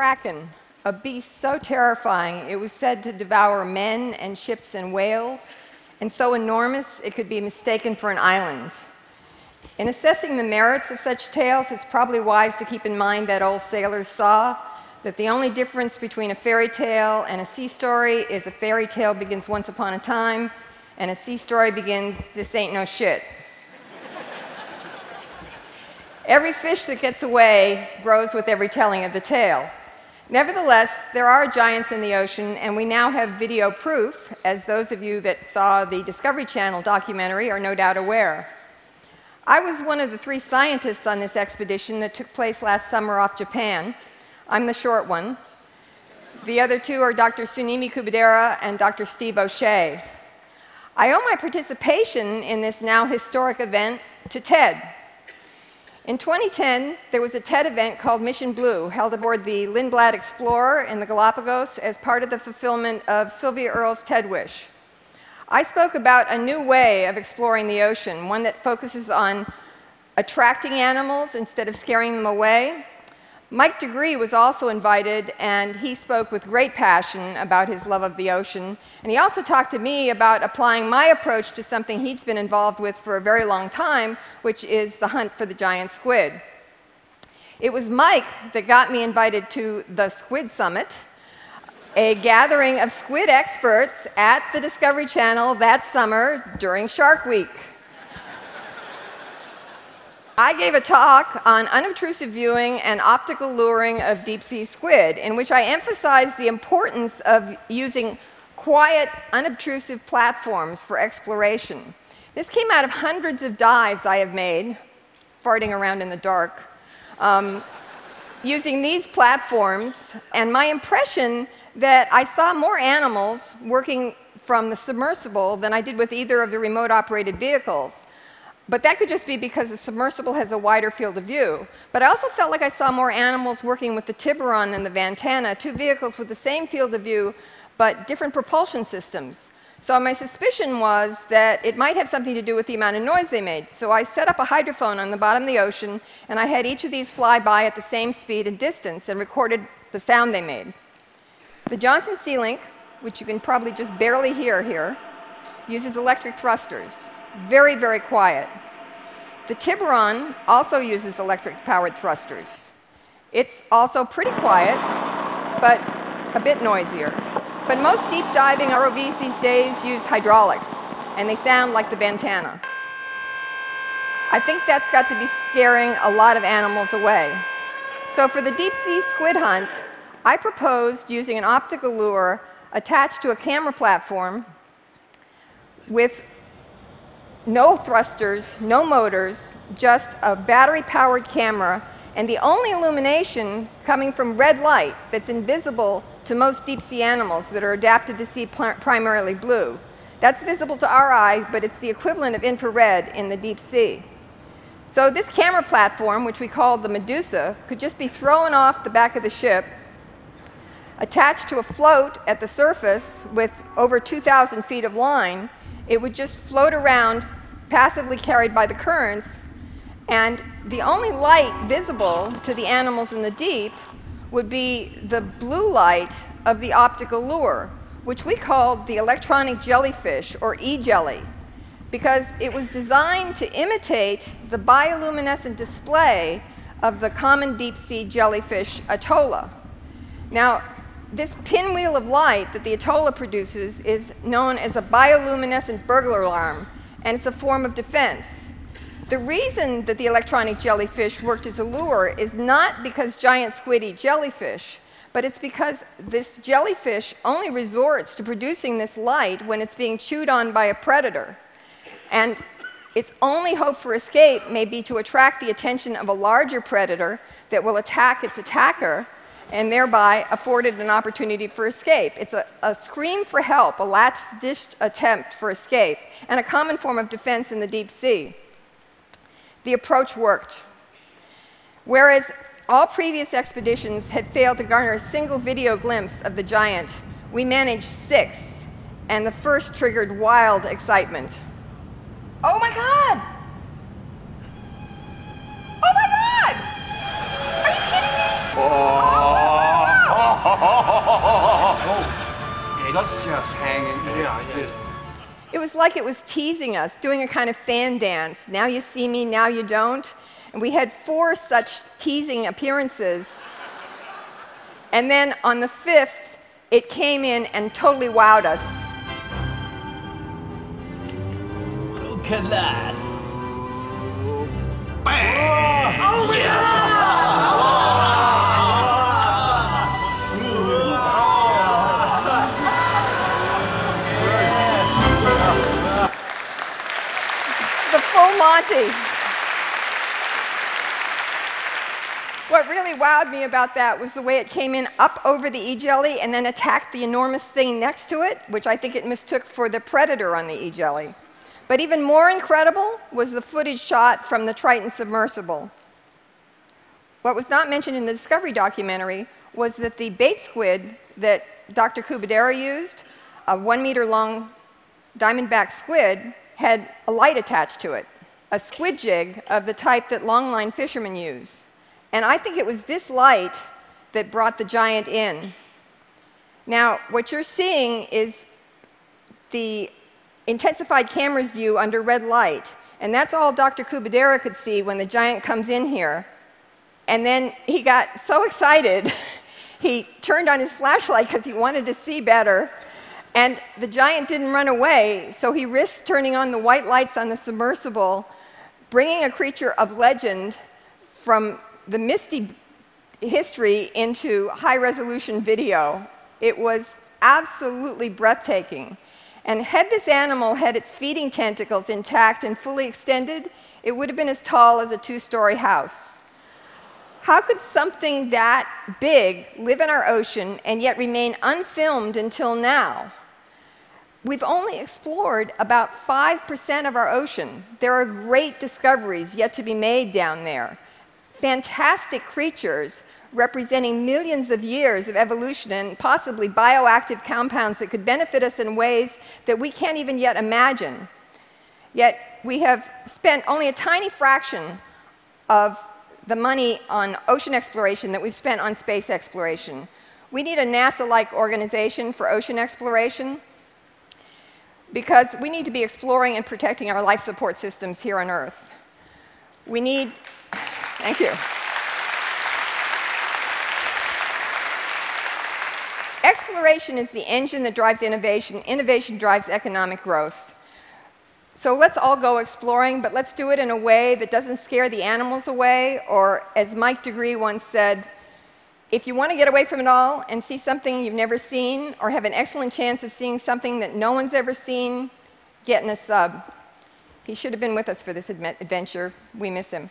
kraken, a beast so terrifying it was said to devour men and ships and whales, and so enormous it could be mistaken for an island. In assessing the merits of such tales, it's probably wise to keep in mind that old sailor's saw that the only difference between a fairy tale and a sea story is a fairy tale begins once upon a time, and a sea story begins this ain't no shit. every fish that gets away grows with every telling of the tale. Nevertheless, there are giants in the ocean, and we now have video proof, as those of you that saw the Discovery Channel documentary are no doubt aware. I was one of the three scientists on this expedition that took place last summer off Japan. I'm the short one. The other two are Dr. Tsunemi Kubodera and Dr. Steve O'Shea. I owe my participation in this now historic event to TED. In 2010, there was a TED event called Mission Blue, held aboard the Lindblad Explorer in the Galapagos as part of the fulfillment of Sylvia Earle's TED Wish. I spoke about a new way of exploring the ocean, one that focuses on attracting animals instead of scaring them away. Mike deGruy was also invited, and he spoke with great passion about his love of the ocean. And he also talked to me about applying my approach to something he's been involved with for a very long time, which is the hunt for the giant squid. It was Mike that got me invited to the Squid Summit, a gathering of squid experts at the Discovery Channel that summer during Shark Week. I gave a talk on unobtrusive viewing and optical luring of deep sea squid, in which I emphasized the importance of using quiet, unobtrusive platforms for exploration. This came out of hundreds of dives I have made, farting around in the dark, um, using these platforms, and my impression that I saw more animals working from the submersible than I did with either of the remote operated vehicles. But that could just be because the submersible has a wider field of view. But I also felt like I saw more animals working with the Tiburon than the Ventana, two vehicles with the same field of view, but different propulsion systems. So my suspicion was that it might have something to do with the amount of noise they made. So I set up a hydrophone on the bottom of the ocean, and I had each of these fly by at the same speed and distance and recorded the sound they made. The Johnson Sea Link, which you can probably just barely hear here, uses electric thrusters. Very, very quiet. The Tiburon also uses electric powered thrusters. It's also pretty quiet, but a bit noisier. But most deep diving ROVs these days use hydraulics, and they sound like the Ventana. I think that's got to be scaring a lot of animals away. So for the deep sea squid hunt, I proposed using an optical lure attached to a camera platform with no thrusters, no motors, just a battery powered camera, and the only illumination coming from red light that's invisible to most deep sea animals that are adapted to see primarily blue. That's visible to our eye, but it's the equivalent of infrared in the deep sea. So, this camera platform, which we called the Medusa, could just be thrown off the back of the ship, attached to a float at the surface with over 2,000 feet of line, it would just float around, passively carried by the currents, and the only light visible to the animals in the deep would be the blue light of the optical lure, which we called the electronic jellyfish, or e-jelly, because it was designed to imitate the bioluminescent display of the common deep sea jellyfish Atolla. Now, this pinwheel of light that the Atolla produces is known as a bioluminescent burglar alarm, and it's a form of defense. The reason that the electronic jellyfish worked as a lure is not because giant squid eat jellyfish, but it's because this jellyfish only resorts to producing this light when it's being chewed on by a predator. And its only hope for escape may be to attract the attention of a larger predator that will attack its attacker and thereby afforded an opportunity for escape. It's a, a scream for help, a last-ditch attempt for escape, and a common form of defense in the deep sea. The approach worked. Whereas all previous expeditions had failed to garner a single video glimpse of the giant, we managed six, and the first triggered wild excitement. It's just hanging. Yeah, It's yeah. just. It was like it was teasing us, doing a kind of fan dance. Now you see me, now you don't. And we had four such teasing appearances. And then on the fifth, it came in and totally wowed us. Look at that. the What really wowed me about that was the way it came in up over the E jelly and then attacked the enormous thing next to it, which I think it mistook for the predator on the E jelly. But even more incredible was the footage shot from the Triton submersible. What was not mentioned in the Discovery documentary was that the bait squid that Dr. Kubodera used, a one meter long diamondback squid, had a light attached to it, a squid jig of the type that longline fishermen use. And I think it was this light that brought the giant in. Now, what you're seeing is the intensified camera's view under red light. And that's all Dr. Kubodera could see when the giant comes in here. And then he got so excited, he turned on his flashlight because he wanted to see better. And the giant didn't run away, so he risked turning on the white lights on the submersible, bringing a creature of legend from the misty history into high resolution video. It was absolutely breathtaking. And had this animal had its feeding tentacles intact and fully extended, it would have been as tall as a two story house. How could something that big live in our ocean and yet remain unfilmed until now? We've only explored about 5% of our ocean. There are great discoveries yet to be made down there. Fantastic creatures representing millions of years of evolution and possibly bioactive compounds that could benefit us in ways that we can't even yet imagine. Yet we have spent only a tiny fraction of the money on ocean exploration that we've spent on space exploration. We need a NASA like organization for ocean exploration because we need to be exploring and protecting our life support systems here on Earth. We need, thank you. Exploration is the engine that drives innovation. Innovation drives economic growth. So let's all go exploring, but let's do it in a way that doesn't scare the animals away, or as Mike deGruy once said, if you want to get away from it all and see something you've never seen, or have an excellent chance of seeing something that no one's ever seen, get in a sub. He should have been with us for this adventure. We miss him.